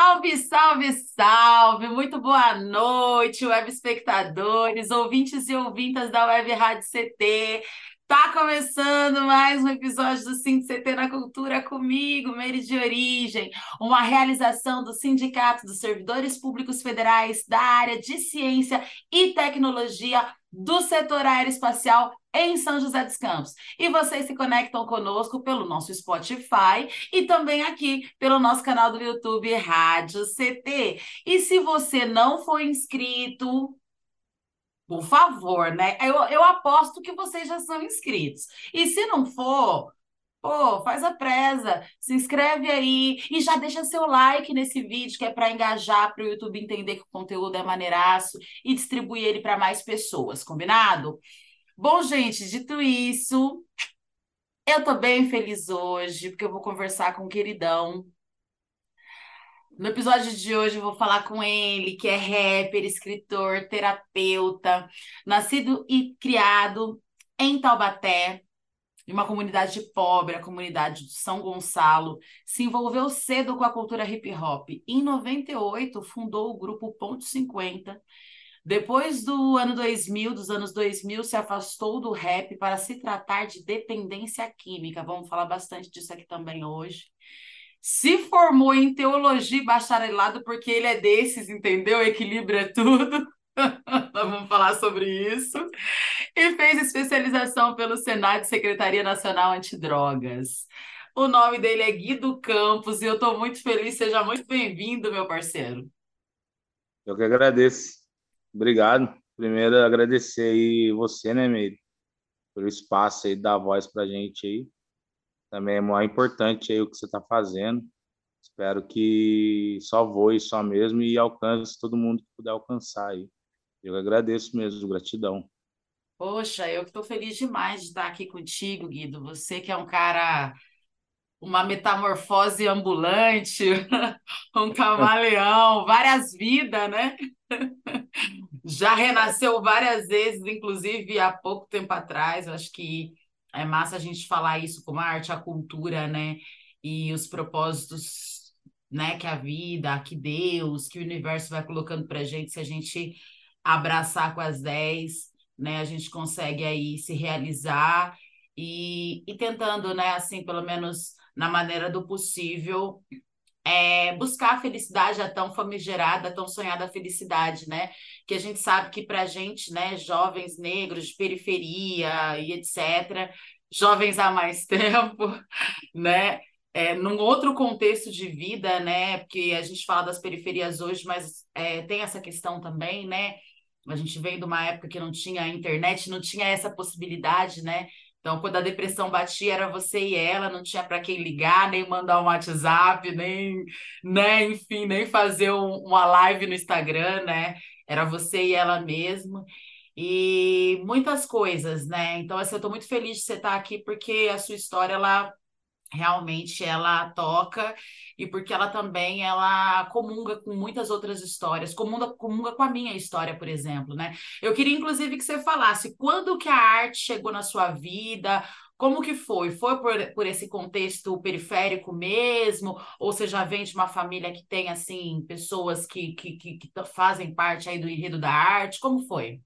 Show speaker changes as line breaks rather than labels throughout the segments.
Salve, salve, salve! Muito boa noite, web espectadores, ouvintes e ouvintas da Web Rádio CT. Tá começando mais um episódio do CT na Cultura comigo, Meire de Origem, uma realização do Sindicato dos Servidores Públicos Federais da área de Ciência e Tecnologia do setor aeroespacial em São José dos Campos. E vocês se conectam conosco pelo nosso Spotify e também aqui pelo nosso canal do YouTube Rádio CT. E se você não for inscrito, por favor, né? Eu, eu aposto que vocês já são inscritos. E se não for, Pô, faz a presa, se inscreve aí e já deixa seu like nesse vídeo, que é para engajar, para o YouTube entender que o conteúdo é maneiraço e distribuir ele para mais pessoas, combinado? Bom, gente, dito isso, eu tô bem feliz hoje, porque eu vou conversar com o queridão. No episódio de hoje eu vou falar com ele, que é rapper, escritor, terapeuta, nascido e criado em Taubaté, em uma comunidade pobre, a comunidade de São Gonçalo, se envolveu cedo com a cultura hip hop. Em 98, fundou o grupo Ponto 50. Depois do ano 2000, dos anos 2000, se afastou do rap para se tratar de dependência química. Vamos falar bastante disso aqui também hoje. Se formou em teologia e bacharelado porque ele é desses, entendeu? Equilibra tudo. Vamos falar sobre isso. E fez especialização pelo Senado Secretaria Nacional Antidrogas. O nome dele é Guido Campos e eu estou muito feliz. Seja muito bem-vindo, meu parceiro.
Eu que agradeço. Obrigado. Primeiro, agradecer aí você, né, Meire, pelo espaço aí, dar voz para a gente aí. Também é muito importante aí o que você está fazendo. Espero que só voe só mesmo e alcance todo mundo que puder alcançar aí. Eu agradeço mesmo, gratidão.
Poxa, eu estou feliz demais de estar aqui contigo, Guido. Você que é um cara, uma metamorfose ambulante, um camaleão, várias vidas, né? Já renasceu várias vezes, inclusive há pouco tempo atrás. Eu acho que é massa a gente falar isso como a arte, a cultura, né? E os propósitos, né? Que a vida, que Deus, que o universo vai colocando para gente se a gente abraçar com as 10, né? A gente consegue aí se realizar e, e tentando, né, assim, pelo menos na maneira do possível, é, buscar a felicidade, a tão famigerada, a tão sonhada felicidade, né? Que a gente sabe que para a gente, né, jovens negros de periferia e etc., jovens há mais tempo, né? É, num outro contexto de vida, né? Porque a gente fala das periferias hoje, mas é, tem essa questão também, né? A gente veio de uma época que não tinha internet, não tinha essa possibilidade, né? Então, quando a depressão batia, era você e ela, não tinha para quem ligar, nem mandar um WhatsApp, nem, né, enfim, nem fazer um, uma live no Instagram, né? Era você e ela mesma. E muitas coisas, né? Então, assim, eu estou muito feliz de você estar aqui, porque a sua história, ela realmente ela toca e porque ela também ela comunga com muitas outras histórias, comunga, comunga com a minha história, por exemplo, né? Eu queria inclusive que você falasse quando que a arte chegou na sua vida, como que foi? Foi por, por esse contexto periférico mesmo? Ou você já vem de uma família que tem, assim, pessoas que, que, que, que fazem parte aí do enredo da arte? Como foi?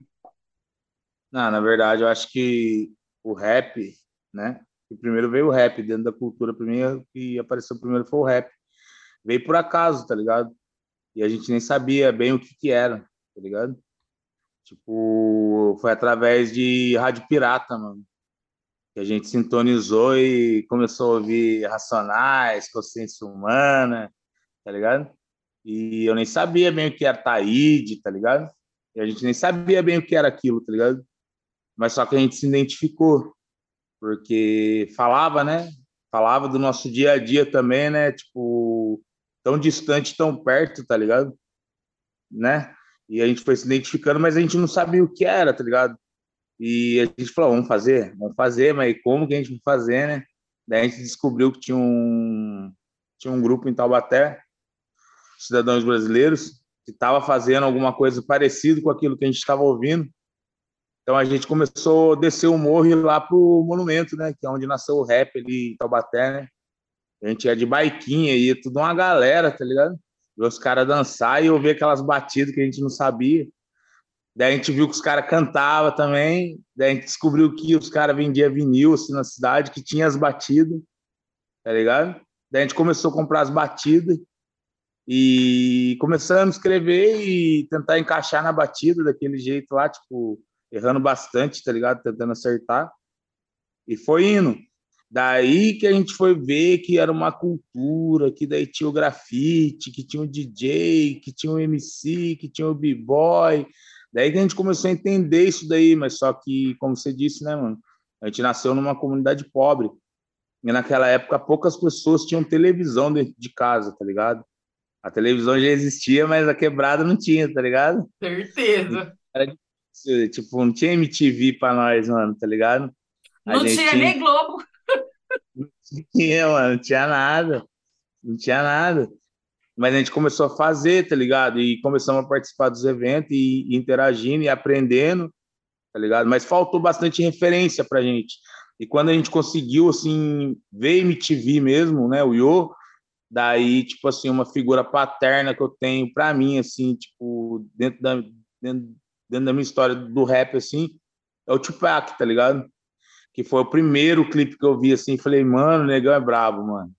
Não, na verdade, eu acho que o rap, né? Primeiro veio o rap dentro da cultura, para mim, o que apareceu primeiro foi o rap. Veio por acaso, tá ligado? E a gente nem sabia bem o que que era, tá ligado? Tipo, foi através de rádio pirata, mano. Que a gente sintonizou e começou a ouvir Racionais, Consciência Humana, tá ligado? E eu nem sabia bem o que era Taíde, tá ligado? E a gente nem sabia bem o que era aquilo, tá ligado? Mas só que a gente se identificou, porque falava, né? Falava do nosso dia a dia também, né? Tipo, tão distante, tão perto, tá ligado? Né? E a gente foi se identificando, mas a gente não sabia o que era, tá ligado? E a gente falou, vamos fazer, vamos fazer, mas como que a gente vai fazer, né? Daí a gente descobriu que tinha um, tinha um grupo em Taubaté, cidadãos brasileiros, que estava fazendo alguma coisa parecida com aquilo que a gente estava ouvindo. Então a gente começou a descer o morro e ir lá pro monumento, né? Que é onde nasceu o rap ali em Taubaté, né? A gente ia de baiquinha, ia tudo uma galera, tá ligado? Ver os caras dançar e ouvir aquelas batidas que a gente não sabia. Daí a gente viu que os caras cantavam também. Daí a gente descobriu que os caras vendiam vinil assim, na cidade, que tinha as batidas, tá ligado? Daí a gente começou a comprar as batidas e começamos a escrever e tentar encaixar na batida daquele jeito lá, tipo, errando bastante, tá ligado? Tentando acertar. E foi indo. Daí que a gente foi ver que era uma cultura, que daí tinha o grafite, que tinha o DJ, que tinha o MC, que tinha o b-boy. Daí que a gente começou a entender isso daí, mas só que, como você disse, né, mano? A gente nasceu numa comunidade pobre. E naquela época poucas pessoas tinham televisão dentro de casa, tá ligado? A televisão já existia, mas a quebrada não tinha, tá ligado?
Certeza. Era,
tipo, não tinha MTV pra nós, mano, tá ligado?
A não tinha, nem Globo.
Não tinha, mano, não tinha nada. Não tinha nada. Mas a gente começou a fazer, tá ligado? E começamos a participar dos eventos e, e interagindo e aprendendo, tá ligado? Mas faltou bastante referência pra gente. E quando a gente conseguiu, assim, ver MTV mesmo, né, o Yo, daí, tipo assim, uma figura paterna que eu tenho pra mim, assim, tipo, dentro da, dentro, dentro da minha história do rap, assim, é o Tupac, tá ligado? que foi o primeiro clipe que eu vi assim, falei, mano, o negão é brabo, mano.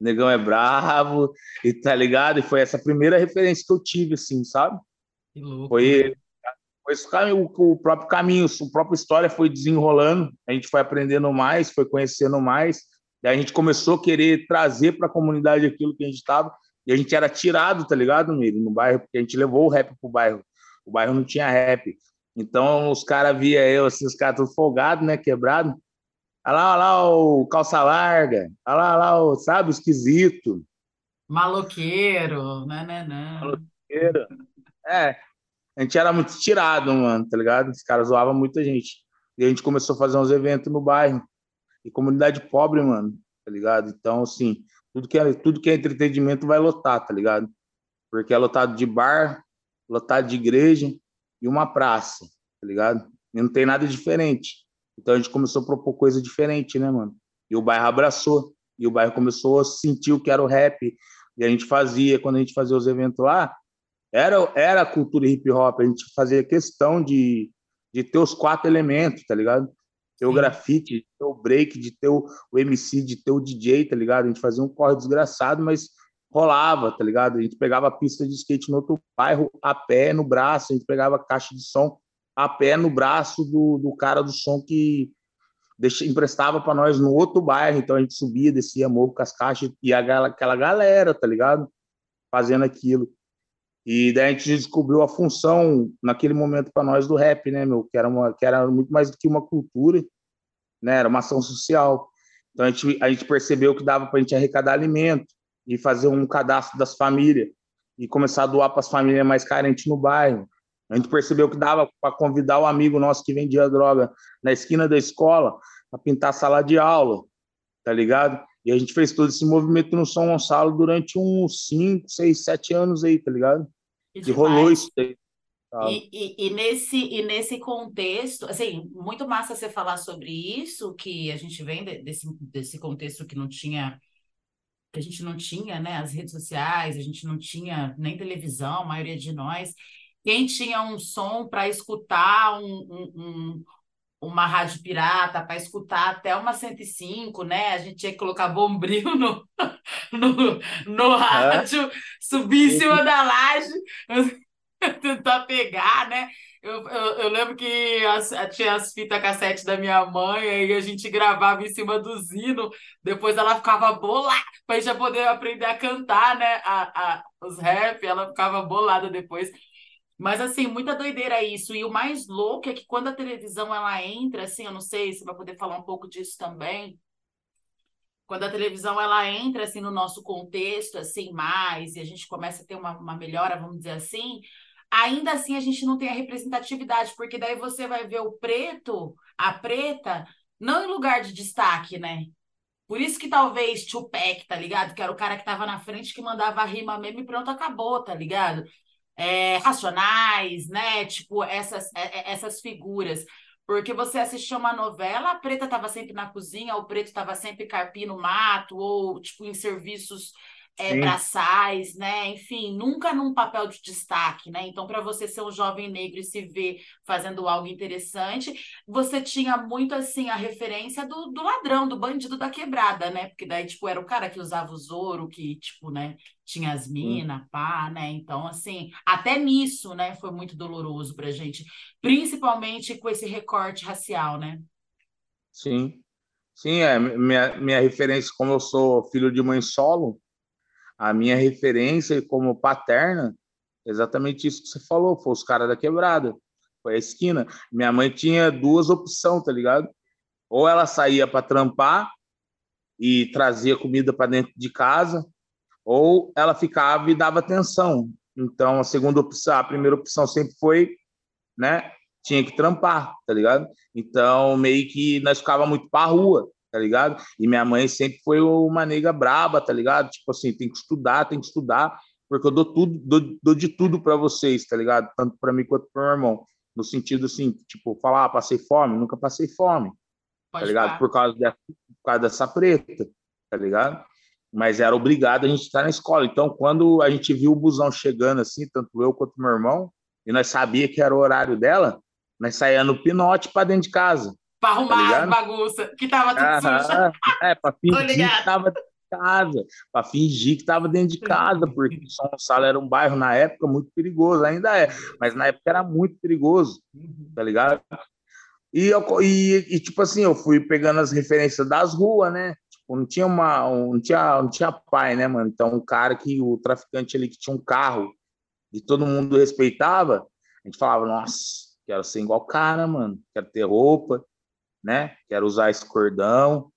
O negão é bravo, e tá ligado? E foi essa primeira referência que eu tive, assim, sabe? Que louco. Foi, foi esse caminho, o próprio caminho, a própria história foi desenrolando, a gente foi aprendendo mais, foi conhecendo mais, e a gente começou a querer trazer para a comunidade aquilo que a gente estava, e a gente era tirado, tá ligado, Miri, no bairro, porque a gente levou o rap pro bairro. O bairro não tinha rap. Então os caras via eu, assim, os caras tudo folgado, né? Quebrado. Olha lá, olha lá o calça larga, olha lá, olha lá o, sabe, o esquisito.
Maloqueiro, né, né, né.
Maloqueiro. É, a gente era muito tirado, mano, tá ligado? Os caras zoavam muita gente. E a gente começou a fazer uns eventos no bairro. E comunidade pobre, mano, tá ligado? Então, assim, tudo que é, tudo que é entretenimento vai lotar, tá ligado? Porque é lotado de bar, lotado de igreja, e uma praça, tá ligado? E não tem nada diferente. Então a gente começou a propor coisa diferente, né, mano? E o bairro abraçou. E o bairro começou a sentir o que era o rap. E a gente fazia, quando a gente fazia os eventos lá, era, era a cultura hip hop. A gente fazia questão de, de ter os quatro elementos, tá ligado? Ter o grafite, de ter o break, de ter o, o MC, de ter o DJ, tá ligado? A gente fazia um corre desgraçado, mas rolava, tá ligado? A gente pegava pista de skate no outro bairro a pé, no braço, a gente pegava caixa de som a pé no braço do, do cara do som que deixa, emprestava para nós no outro bairro. Então a gente subia, descia morro com as caixas e a, aquela galera, tá ligado? Fazendo aquilo. E daí a gente descobriu a função naquele momento para nós do rap, né, meu? Que era, uma, que era muito mais do que uma cultura, né? Era uma ação social. Então a gente, a gente percebeu que dava para a gente arrecadar alimento, e fazer um cadastro das famílias e começar a doar para as famílias mais carentes no bairro. A gente percebeu que dava para convidar o amigo nosso que vendia droga na esquina da escola para pintar a sala de aula, tá ligado? E a gente fez todo esse movimento no São Gonçalo durante uns 5, 6, 7 anos aí, tá ligado? E, rolou isso
aí. E, e, e, nesse, e nesse contexto, assim, muito massa você falar sobre isso, que a gente vem desse, desse contexto que não tinha que a gente não tinha, né, as redes sociais, a gente não tinha nem televisão, a maioria de nós. Quem tinha um som para escutar um, um, um, uma rádio pirata, para escutar até uma 105, né? A gente tinha que colocar bombril no, no, no rádio, subir em cima da laje, tentar pegar, né? Eu, eu, eu, lembro que as, tinha as fitas cassete da minha mãe, e a gente gravava em cima do zino, depois ela ficava bolada, para a gente poder aprender a cantar, né? A, a, os rap, ela ficava bolada depois. Mas, assim, muita doideira isso. E o mais louco é que quando a televisão ela entra, assim, eu não sei se vai poder falar um pouco disso também. Quando a televisão ela entra assim no nosso contexto assim mais e a gente começa a ter uma, uma melhora, vamos dizer assim, ainda assim a gente não tem a representatividade, porque daí você vai ver o preto, a preta, não em lugar de destaque, né? Por isso que talvez Tupac, tá ligado? Que era o cara que tava na frente que mandava rima mesmo e pronto, acabou, tá ligado? É, racionais, né? Tipo, essas, é, é, essas figuras. Porque você assistia uma novela, a preta estava sempre na cozinha, o preto estava sempre carpindo mato, ou tipo em serviços é, braçais, né? Enfim, nunca num papel de destaque, né? Então, para você ser um jovem negro e se ver fazendo algo interessante, você tinha muito assim a referência do, do ladrão, do bandido da quebrada, né? Porque daí, tipo, era o cara que usava o Zoro, que, tipo, né, tinha as minas, pá, né? Então, assim, até nisso, né, foi muito doloroso pra gente, principalmente com esse recorte racial, né?
Sim. Sim, é minha, minha referência, como eu sou filho de mãe solo, a minha referência como paterna, exatamente isso que você falou, foi os caras da quebrada, foi a esquina. Minha mãe tinha duas opções, tá ligado? Ou ela saía para trampar e trazia comida para dentro de casa, ou ela ficava e dava atenção. Então, a segunda opção, a primeira opção sempre foi, né, tinha que trampar, tá ligado? Então, meio que nós ficava muito para rua tá ligado? E minha mãe sempre foi uma nega braba, tá ligado? Tipo assim, tem que estudar, tem que estudar, porque eu dou tudo, dou, dou de tudo para vocês, tá ligado? Tanto para mim quanto para meu irmão. No sentido assim, tipo, falar, ah, passei fome, nunca passei fome, tá Pode tá ligado? Por causa, de, por causa dessa preta, tá ligado? Mas era obrigado a gente estar na escola. Então, quando a gente viu o busão chegando assim, tanto eu quanto meu irmão, e nós sabia que era o horário dela, nós saía no pinote para dentro de casa.
Para arrumar tá as bagunça, que tava tudo Aham, suja.
É, para fingir que tava dentro de casa, para fingir que tava dentro de casa, porque São Gonçalo era um bairro na época muito perigoso, ainda é, mas na época era muito perigoso, uhum. tá ligado? E, eu, e, e, tipo assim, eu fui pegando as referências das ruas, né? Tipo, não tinha uma, não tinha, não tinha pai, né, mano? Então, um cara que o traficante ali que tinha um carro e todo mundo respeitava, a gente falava, nossa, quero ser igual cara, mano, quero ter roupa, né? Quero usar esse cordão,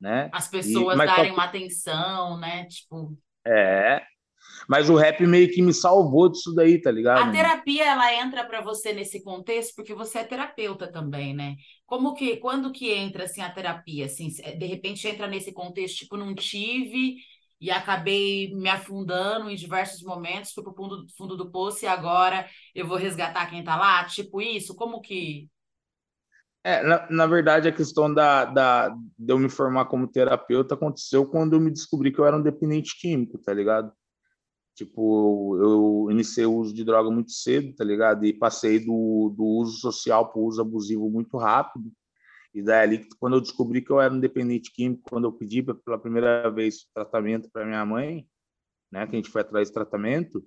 né?
As pessoas e, darem só... uma atenção, né? Tipo.
É. Mas o rap meio que me salvou disso daí, tá ligado?
A terapia ela entra para você nesse contexto porque você é terapeuta também, né? Como que quando que entra assim a terapia, assim, de repente entra nesse contexto tipo não tive e acabei me afundando em diversos momentos, fui pro fundo, fundo do poço e agora eu vou resgatar quem tá lá, tipo isso, como que
é, na, na, verdade, a questão da, da, de eu me formar como terapeuta aconteceu quando eu me descobri que eu era um dependente químico, tá ligado? Tipo, eu iniciei o uso de droga muito cedo, tá ligado? E passei do, do uso social para o uso abusivo muito rápido. E daí ali, quando eu descobri que eu era um dependente químico, quando eu pedi pela primeira vez tratamento para minha mãe, né, que a gente foi atrás de tratamento,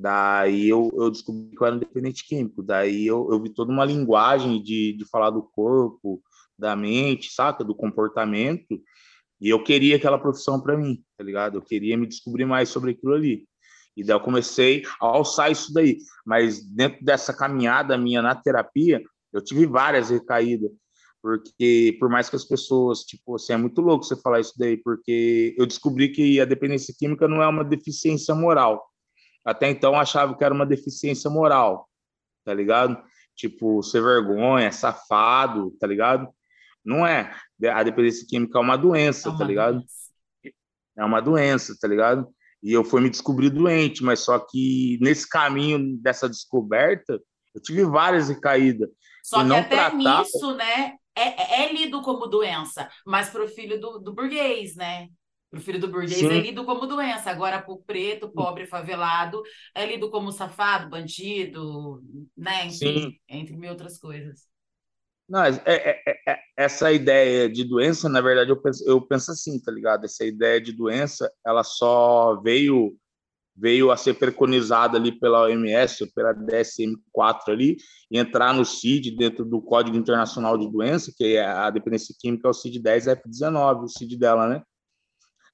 Daí eu, eu descobri que eu era um dependente químico. Daí eu, eu vi toda uma linguagem de, de falar do corpo, da mente, saca? Do comportamento. E eu queria aquela profissão para mim, tá ligado? Eu queria me descobrir mais sobre aquilo ali. E daí eu comecei a alçar isso daí. Mas dentro dessa caminhada minha na terapia, eu tive várias recaídas. Porque, por mais que as pessoas, tipo, assim, é muito louco você falar isso daí, porque eu descobri que a dependência química não é uma deficiência moral até então achava que era uma deficiência moral, tá ligado? Tipo, ser vergonha, safado, tá ligado? Não é. A dependência química é uma doença, é uma tá ligado? Doença. É uma doença, tá ligado? E eu fui me descobrir doente, mas só que nesse caminho dessa descoberta, eu tive várias recaídas.
Só que até tratava... nisso, né, é, é, lido como doença, mas para o filho do, do burguês, né? O filho do burguês Sim. é lido como doença. Agora, para o preto, pobre, favelado, é lido como safado, bandido, né? Enfim, entre mil outras coisas.
Não, é, é, é, é, essa ideia de doença, na verdade, eu penso, eu penso assim, tá ligado? Essa ideia de doença, ela só veio veio a ser preconizada ali pela OMS, pela DSM-4 ali, e entrar no CID, dentro do Código Internacional de Doença, que é a dependência química, é o CID-10F19, o CID dela, né?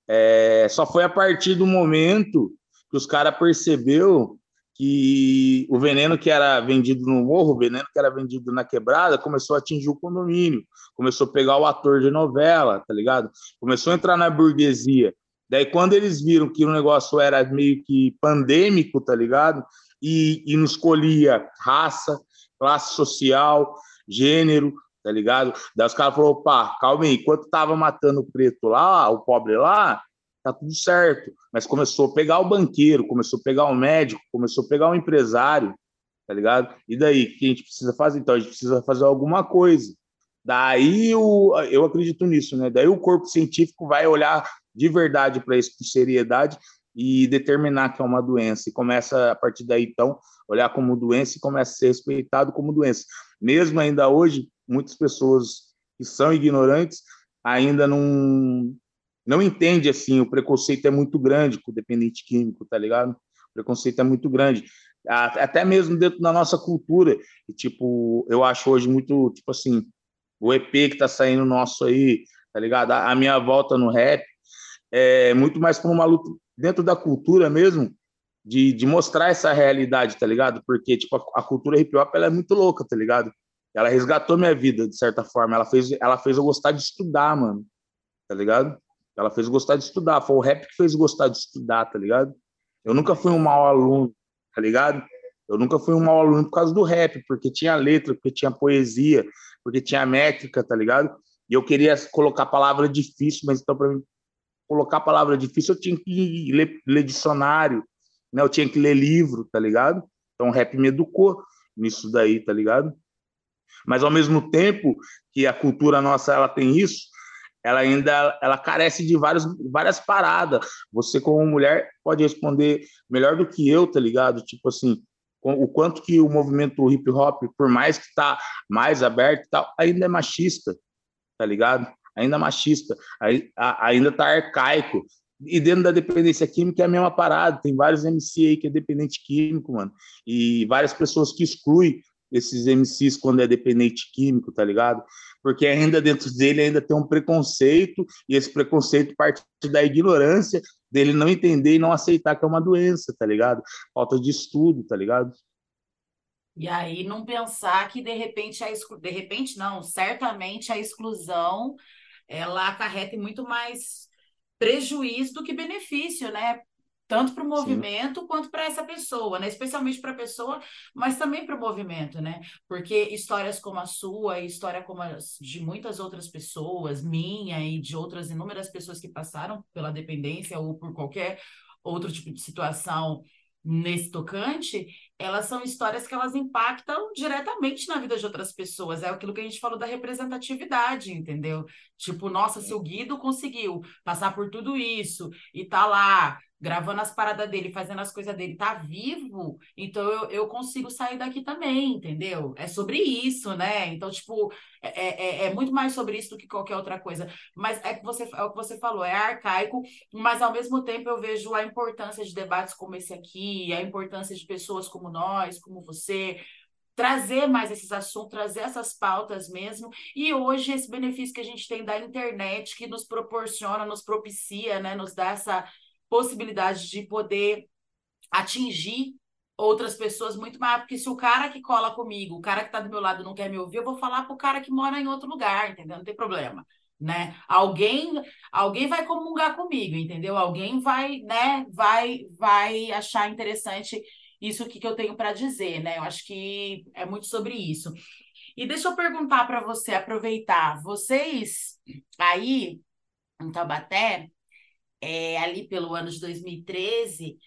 É, só foi a partir do momento que os caras percebeu que o veneno que era vendido no morro, o veneno que era vendido na quebrada, começou a atingir o condomínio, começou a pegar o ator de novela, tá ligado? Começou a entrar na burguesia. Daí, quando eles viram que o negócio era meio que pandêmico, tá ligado? e, e não escolhia raça, classe social, gênero, tá ligado? Daí os caras falaram, opa, calma aí, enquanto tava matando o preto lá, o pobre lá, tá tudo certo. Mas começou a pegar o banqueiro, começou a pegar o médico, começou a pegar o empresário, tá ligado? E daí, o que a gente precisa fazer? Então, a gente precisa fazer alguma coisa. Daí, o, eu acredito nisso, né? Daí o corpo científico vai olhar de verdade para isso com seriedade e determinar que é uma doença. E começa, a partir daí, então, olhar como doença e começa a ser respeitado como doença. Mesmo ainda hoje, muitas pessoas que são ignorantes ainda não, não entendem, assim, o preconceito é muito grande com o dependente químico, tá ligado? O preconceito é muito grande. Até mesmo dentro da nossa cultura. E, tipo, eu acho hoje muito, tipo assim, o EP que tá saindo nosso aí, tá ligado? A minha volta no rap é muito mais para uma luta dentro da cultura mesmo, de, de mostrar essa realidade, tá ligado? Porque, tipo, a, a, cultura hip hop, ela é muito louca, tá ligado? Ela resgatou minha vida, de certa forma. Ela fez, ela fez eu gostar de estudar, mano, tá ligado? Ela fez eu gostar de estudar. Foi o rap que fez eu gostar de estudar, tá ligado? Eu nunca fui um mau aluno, tá ligado? Eu nunca fui um mau aluno por causa do rap, porque tinha letra, porque tinha poesia, porque tinha métrica, tá ligado? E eu queria colocar palavra difícil, mas então para colocar palavra difícil, eu tinha que ler, ler, dicionário, né? Eu tinha que ler livro, tá ligado? Então o rap me educou nisso daí, tá ligado? Mas ao mesmo tempo que a cultura nossa ela tem isso, ela ainda ela carece de várias várias paradas. Você como mulher pode responder melhor do que eu, tá ligado? Tipo assim, o quanto que o movimento hip hop, por mais que tá mais aberto, tal, ainda é machista, tá ligado? ainda machista, ainda está arcaico. E dentro da dependência química é a mesma parada. Tem vários MC aí que é dependente químico, mano. E várias pessoas que excluem esses MCs quando é dependente químico, tá ligado? Porque ainda dentro dele ainda tem um preconceito, e esse preconceito parte da ignorância dele não entender e não aceitar que é uma doença, tá ligado? Falta de estudo, tá ligado?
E aí não pensar que de repente a exclu... de repente não, certamente a exclusão ela acarreta muito mais prejuízo do que benefício, né? Tanto para o movimento Sim. quanto para essa pessoa, né? Especialmente para a pessoa, mas também para o movimento, né? Porque histórias como a sua, história como as de muitas outras pessoas, minha e de outras inúmeras pessoas que passaram pela dependência ou por qualquer outro tipo de situação nesse tocante, elas são histórias que elas impactam diretamente na vida de outras pessoas. É aquilo que a gente falou da representatividade, entendeu? Tipo, nossa, se o Guido conseguiu passar por tudo isso e tá lá gravando as paradas dele, fazendo as coisas dele, tá vivo, então eu, eu consigo sair daqui também, entendeu? É sobre isso, né? Então, tipo, é, é, é, muito mais sobre isso do que qualquer outra coisa. Mas é, que você, é o que você falou, é arcaico, mas ao mesmo tempo eu vejo a importância de debates como esse aqui, a importância de pessoas como nós, como você, trazer mais esses assuntos, trazer essas pautas mesmo. E hoje esse benefício que a gente tem da internet que nos proporciona, nos propicia, né, nos dá essa possibilidade de poder atingir outras pessoas muito mais, porque se o cara que cola comigo, o cara que está do meu lado não quer me ouvir, eu vou falar para o cara que mora em outro lugar, entendeu? Não tem problema, né? Alguém, alguém vai comungar comigo, entendeu? Alguém vai, né, vai vai achar interessante isso que, que eu tenho para dizer, né? Eu acho que é muito sobre isso. E deixa eu perguntar para você, aproveitar, vocês aí em Tabaté, é, ali pelo ano de 2013,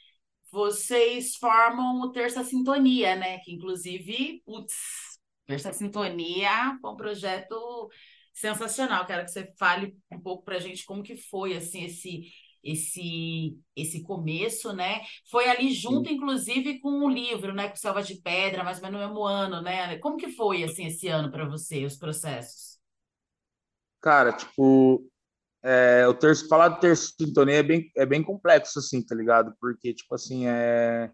vocês formam o Terça Sintonia, né? Que inclusive, putz, Terça Sintonia foi um projeto sensacional. Quero que você fale um pouco para a gente como que foi assim esse esse esse começo, né? Foi ali junto, Sim. inclusive, com o um livro, né? Com Selva de Pedra, mais ou menos no mesmo ano, né? Como que foi assim esse ano para você, os processos?
Cara, tipo, é, o terço, falar do terço sintonia é bem, é bem complexo, assim, tá ligado? Porque, tipo assim, é.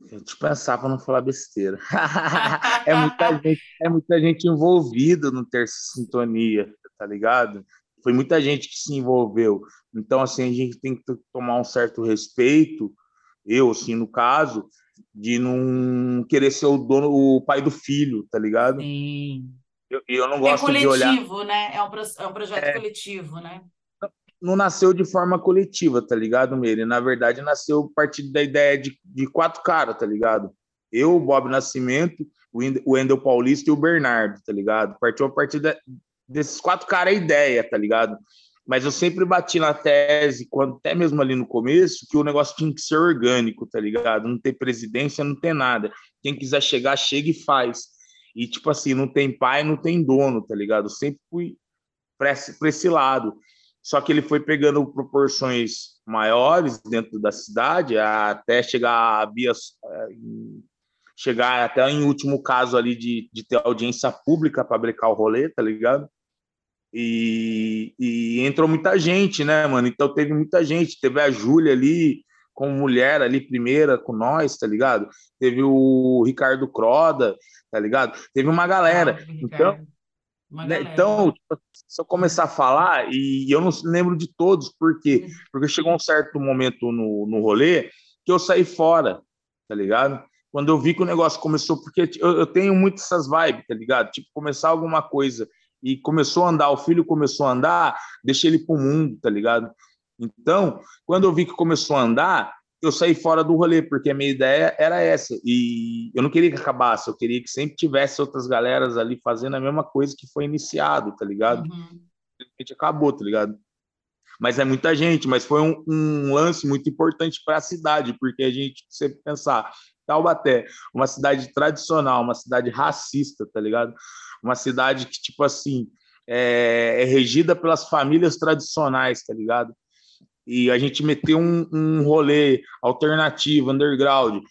Deixa eu pensar para não falar besteira. é, muita gente, é muita gente envolvida no terço sintonia, tá ligado? Foi muita gente que se envolveu. Então, assim, a gente tem que tomar um certo respeito, eu, assim, no caso, de não querer ser o dono, o pai do filho, tá ligado?
Sim.
Eu, eu não é gosto é coletivo, de olhar.
né? É um, é um projeto é... coletivo, né?
não nasceu de forma coletiva, tá ligado, Meire? Na verdade, nasceu a partir da ideia de, de quatro caras, tá ligado? Eu, o Bob Nascimento, o Wendel Paulista e o Bernardo, tá ligado? Partiu a partir de, desses quatro caras a ideia, tá ligado? Mas eu sempre bati na tese, quando, até mesmo ali no começo, que o negócio tinha que ser orgânico, tá ligado? Não ter presidência, não ter nada. Quem quiser chegar, chega e faz. E, tipo assim, não tem pai, não tem dono, tá ligado? Sempre fui para esse lado. Só que ele foi pegando proporções maiores dentro da cidade, até chegar a vias, é, chegar até em último caso ali de, de ter audiência pública para brecar o rolê, tá ligado? E, e, entrou muita gente, né, mano? Então teve muita gente. Teve a Júlia ali, como mulher ali, primeira com nós, tá ligado? Teve o Ricardo Croda, tá ligado? Teve uma galera. Ah, então, né? Então, tipo, se eu começar a falar, e eu não lembro de todos, por quê? Uhum. Porque chegou um certo momento no, no rolê que eu saí fora, tá ligado? Quando eu vi que o negócio começou, porque eu, eu tenho muito essas vibes, tá ligado? Tipo, começar alguma coisa e começou a andar, o filho começou a andar, deixei ele pro mundo, tá ligado? Então, quando eu vi que começou a andar, eu saí fora do rolê, porque a minha ideia era essa. E eu não queria que acabasse, eu queria que sempre tivesse outras galeras ali fazendo a mesma coisa que foi iniciado, tá ligado? Uhum. A gente acabou, tá ligado? Mas é muita gente, mas foi um, um lance muito importante para a cidade, porque a gente sempre pensar, Taubaté, uma cidade tradicional, uma cidade racista, tá ligado? Uma cidade que, tipo assim, é, é regida pelas famílias tradicionais, tá ligado? E a gente meteu um, um rolê alternativo, underground,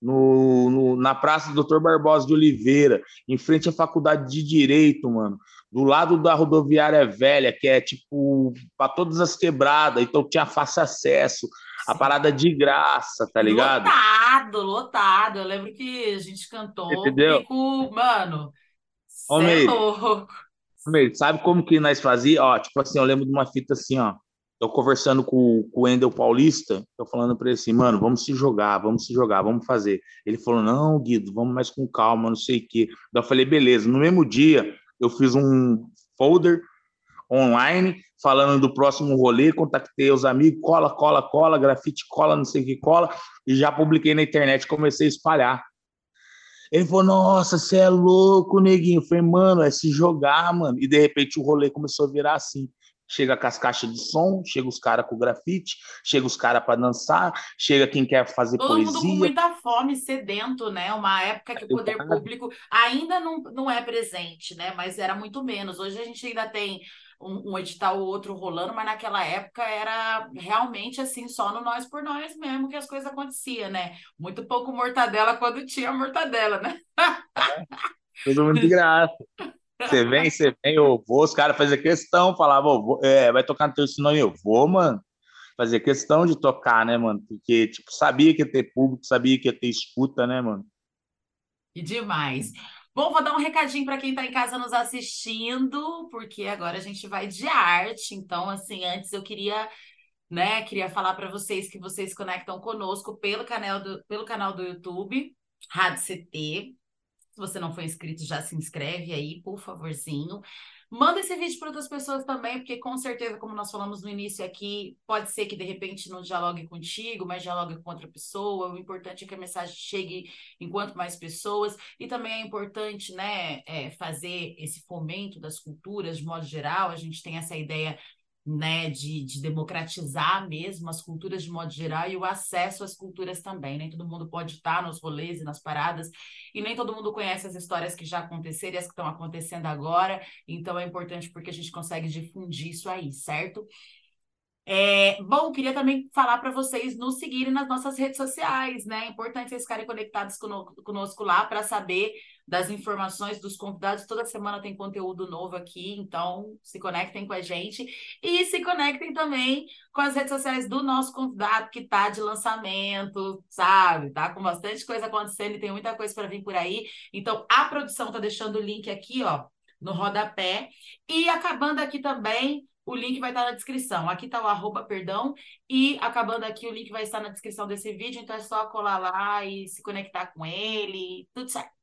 no, no, na Praça do Dr. Barbosa de Oliveira, em frente à Faculdade de Direito, mano, do lado da rodoviária velha, que é tipo para todas as quebradas, então tinha fácil acesso, a parada de graça, tá ligado?
Lotado, lotado. Eu lembro que a gente cantou,
Entendeu?
Pico, mano,
Ô, é louco. sabe como que nós fazia? Ó, tipo assim, eu lembro de uma fita assim, ó eu conversando com, com o Wendel Paulista, eu falando para ele assim, mano, vamos se jogar, vamos se jogar, vamos fazer. Ele falou, não, Guido, vamos mais com calma, não sei o quê. Eu falei, beleza. No mesmo dia, eu fiz um folder online falando do próximo rolê, contactei os amigos, cola, cola, cola, grafite, cola, não sei o que, cola, e já publiquei na internet, comecei a espalhar. Ele falou, nossa, você é louco, neguinho. Eu falei, mano, é se jogar, mano. E de repente o rolê começou a virar assim chega com as caixas de som, chega os caras com grafite, chega os caras para dançar, chega quem quer fazer
Todo
poesia.
Todo mundo com muita fome, sedento, né? Uma época que o poder público ainda não, não é presente, né? Mas era muito menos. Hoje a gente ainda tem um, um edital ou outro rolando, mas naquela época era realmente assim, só no nós por nós mesmo que as coisas aconteciam, né? Muito pouco mortadela quando tinha mortadela, né?
É, todo mundo de graça. Você vem, você vem, eu vou. Os caras faziam questão, falavam, é, vai tocar no teu sinal, eu vou, mano. Fazia questão de tocar, né, mano? Porque, tipo, sabia que ia ter público, sabia que ia ter escuta, né, mano?
E demais. Bom, vou dar um recadinho para quem está em casa nos assistindo, porque agora a gente vai de arte. Então, assim, antes eu queria, né, queria falar para vocês que vocês conectam conosco pelo canal do, pelo canal do YouTube, Rádio CT. Se você não for inscrito, já se inscreve aí, por favorzinho. Manda esse vídeo para outras pessoas também, porque com certeza, como nós falamos no início aqui, pode ser que de repente não dialogue contigo, mas dialogue com outra pessoa. O importante é que a mensagem chegue enquanto mais pessoas. E também é importante, né, é, fazer esse fomento das culturas de modo geral. A gente tem essa ideia né, de, de, democratizar mesmo as culturas de modo geral e o acesso às culturas também. Nem todo mundo pode estar nos rolês e nas paradas, e nem todo mundo conhece as histórias que já aconteceram e as que estão acontecendo agora, então é importante porque a gente consegue difundir isso aí, certo? É, bom, queria também falar para vocês nos seguirem nas nossas redes sociais, né? É importante vocês ficarem conectados conosco lá para saber das informações dos convidados. Toda semana tem conteúdo novo aqui, então se conectem com a gente e se conectem também com as redes sociais do nosso convidado que está de lançamento, sabe? Tá com bastante coisa acontecendo e tem muita coisa para vir por aí. Então a produção está deixando o link aqui, ó, no rodapé. E acabando aqui também, o link vai estar na descrição. Aqui está o arroba, perdão, e acabando aqui, o link vai estar na descrição desse vídeo, então é só colar lá e se conectar com ele, tudo certo.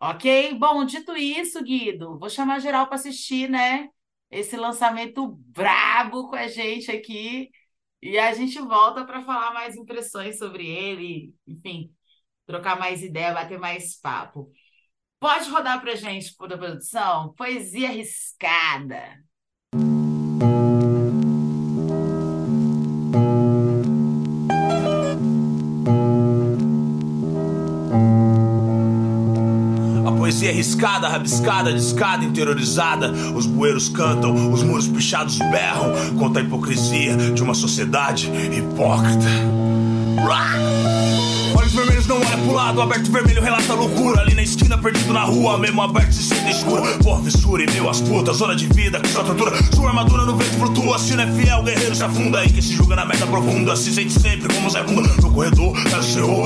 Ok? Bom, dito isso, Guido, vou chamar geral para assistir, né? esse lançamento brabo com a gente aqui. E a gente volta para falar mais impressões sobre ele, enfim, trocar mais ideia, bater mais papo. Pode rodar para gente, por produção? Poesia arriscada.
Poesia arriscada, rabiscada, discada, interiorizada. Os bueiros cantam, os muros pichados berram contra a hipocrisia de uma sociedade hipócrita. Olhos vermelhos não olha pro lado, aberto vermelho relata loucura. Ali na esquina, perdido na rua, mesmo aberto se sente escuro. Porra, fissura e meu as putas, zona de vida que só tortura. Sua armadura no vento flutua, se não é fiel, guerreiro se afunda. E que se julga na merda profunda, se sente sempre como Zé Bunda. No corredor, ela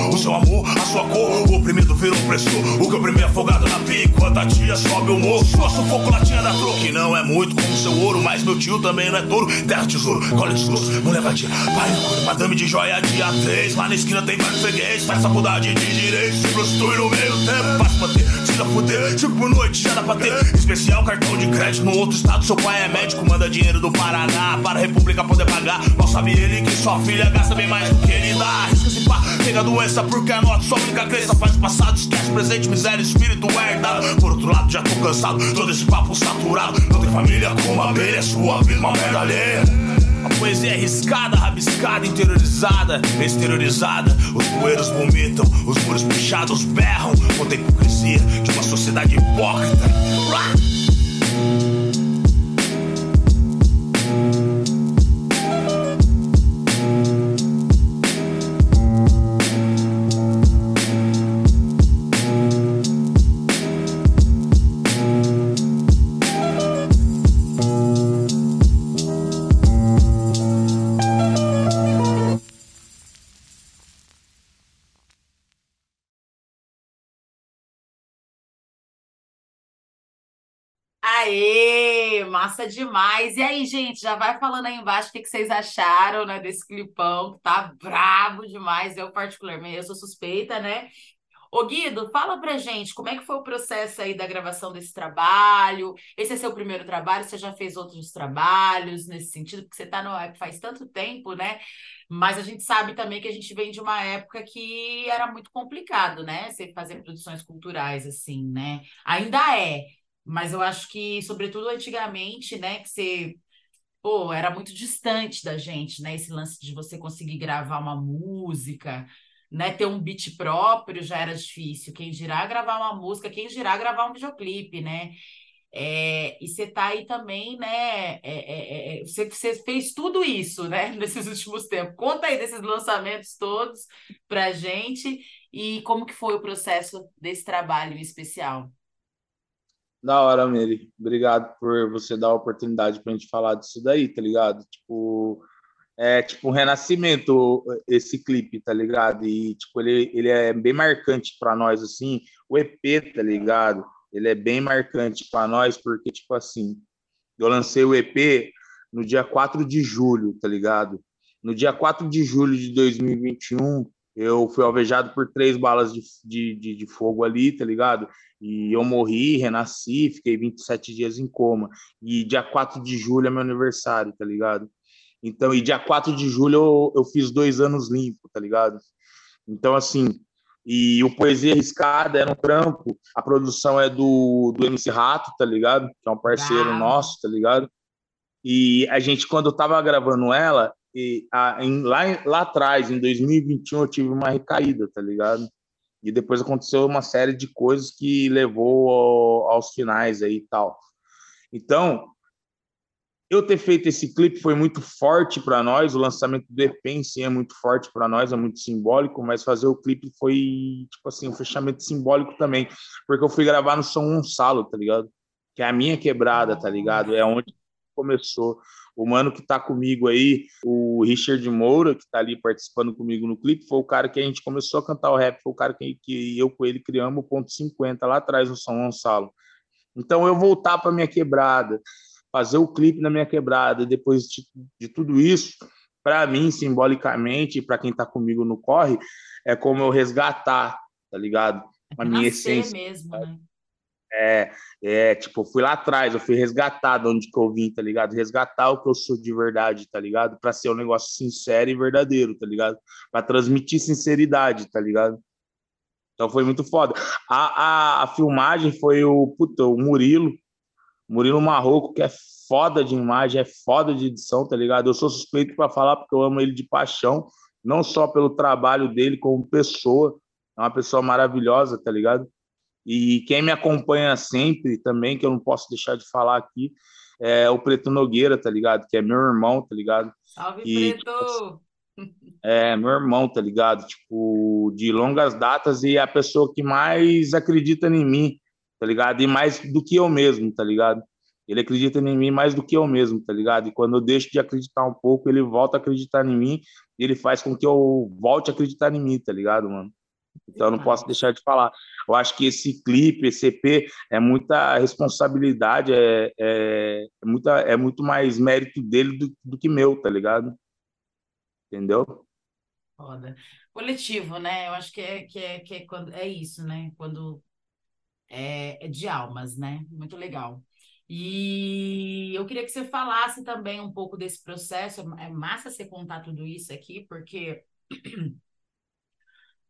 o seu amor, a sua cor. O oprimido virou opressor, o que oprimiu afogado na. Enquanto a tia sobe o moço, sua sufoco latinha da troca. Que não é muito como seu ouro, mas meu tio também não é touro. Terra tesouro, colhe desgosto, mulher vadia. Pai, madame de joia, dia 3. Lá na esquina tem vários freguês, faz faculdade de direito. Se prostitui no meio tempo, faz pra ter, tira fuder. Por noite, já dá pra ter. Especial cartão de crédito no outro estado. Seu pai é médico, manda dinheiro do Paraná para a República poder pagar. Mal sabe ele que sua filha gasta bem mais do que ele dá. Arrisca se pá, pega doença porque a nota só fica crença. Faz o passado, esquece presente, miséria, espírito é herdado. Por outro lado, já tô cansado, todo esse papo saturado. Não tem família como abelha, é sua vida, uma merda alheia. A poesia é arriscada, rabiscada, interiorizada, exteriorizada. Os poeiros vomitam, os muros pichados berram contra a hipocrisia de uma sociedade hipócrita.
Massa demais. E aí, gente, já vai falando aí embaixo o que, que vocês acharam, né, desse clipão, que tá brabo demais. Eu, particularmente, eu sou suspeita, né? Ô Guido, fala pra gente como é que foi o processo aí da gravação desse trabalho. Esse é seu primeiro trabalho, você já fez outros trabalhos nesse sentido, porque você tá no app faz tanto tempo, né? Mas a gente sabe também que a gente vem de uma época que era muito complicado, né? Você fazer produções culturais assim, né? Ainda é, mas eu acho que, sobretudo antigamente, né, que você pô, era muito distante da gente, né? Esse lance de você conseguir gravar uma música, né? Ter um beat próprio já era difícil. Quem dirá gravar uma música, quem dirá gravar um videoclipe, né? É, e você tá aí também, né? É, é, é, é você, fez tudo isso, né? Nesses últimos tempos. Conta aí desses lançamentos todos pra gente e como que foi o processo desse trabalho em especial.
Da hora, Mary. Obrigado por você dar a oportunidade pra gente falar disso daí, tá ligado? Tipo, é tipo um renascimento esse clipe, tá ligado? E tipo, ele, ele é bem marcante para nós assim, o EP, tá ligado? Ele é bem marcante para nós porque tipo assim, eu lancei o EP no dia 4 de julho, tá ligado? No dia 4 de julho de 2021, eu fui alvejado por três balas de, de, de, de fogo ali, tá ligado? E eu morri, renasci, fiquei 27 dias em coma. E dia 4 de julho é meu aniversário, tá ligado? Então, e dia 4 de julho eu, eu fiz dois anos limpo, tá ligado? Então, assim, e o Poesia Arriscada é no trampo, a produção é do, do MC Rato, tá ligado? Que é um parceiro nosso, tá ligado? E a gente, quando eu tava gravando ela, e a, em, lá, lá atrás, em 2021, eu tive uma recaída, tá ligado? E depois aconteceu uma série de coisas que levou ao, aos finais aí e tal. Então, eu ter feito esse clipe foi muito forte para nós, o lançamento do EP em si é muito forte para nós, é muito simbólico, mas fazer o clipe foi, tipo assim, um fechamento simbólico também, porque eu fui gravar no São Gonçalo, tá ligado? Que é a minha quebrada, tá ligado? É onde começou. O mano que está comigo aí, o Richard Moura, que está ali participando comigo no clipe, foi o cara que a gente começou a cantar o rap, foi o cara que, que eu com ele criamos o ponto 50 lá atrás no São Gonçalo. Então eu voltar para minha quebrada, fazer o clipe na minha quebrada, depois de, de tudo isso, para mim, simbolicamente, para quem está comigo no corre, é como eu resgatar, tá ligado?
A minha essência. Mesmo, né?
É, é, tipo, fui lá atrás, eu fui resgatar de onde que eu vim, tá ligado? Resgatar o que eu sou de verdade, tá ligado? Pra ser um negócio sincero e verdadeiro, tá ligado? Pra transmitir sinceridade, tá ligado? Então foi muito foda. A, a, a filmagem foi o, puta, o Murilo, Murilo Marroco, que é foda de imagem, é foda de edição, tá ligado? Eu sou suspeito para falar porque eu amo ele de paixão, não só pelo trabalho dele como pessoa, é uma pessoa maravilhosa, tá ligado? E quem me acompanha sempre também, que eu não posso deixar de falar aqui, é o Preto Nogueira, tá ligado? Que é meu irmão, tá ligado?
Salve, e, Preto!
Tipo, é, meu irmão, tá ligado? Tipo, de longas datas e a pessoa que mais acredita em mim, tá ligado? E mais do que eu mesmo, tá ligado? Ele acredita em mim mais do que eu mesmo, tá ligado? E quando eu deixo de acreditar um pouco, ele volta a acreditar em mim e ele faz com que eu volte a acreditar em mim, tá ligado, mano? Então não posso deixar de falar. Eu acho que esse clipe, esse EP, é muita responsabilidade, é, é, é, muita, é muito mais mérito dele do, do que meu, tá ligado? Entendeu?
Foda. Coletivo, né? Eu acho que é, que é, que é, quando, é isso, né? Quando é, é de almas, né? Muito legal. E eu queria que você falasse também um pouco desse processo. É massa você contar tudo isso aqui, porque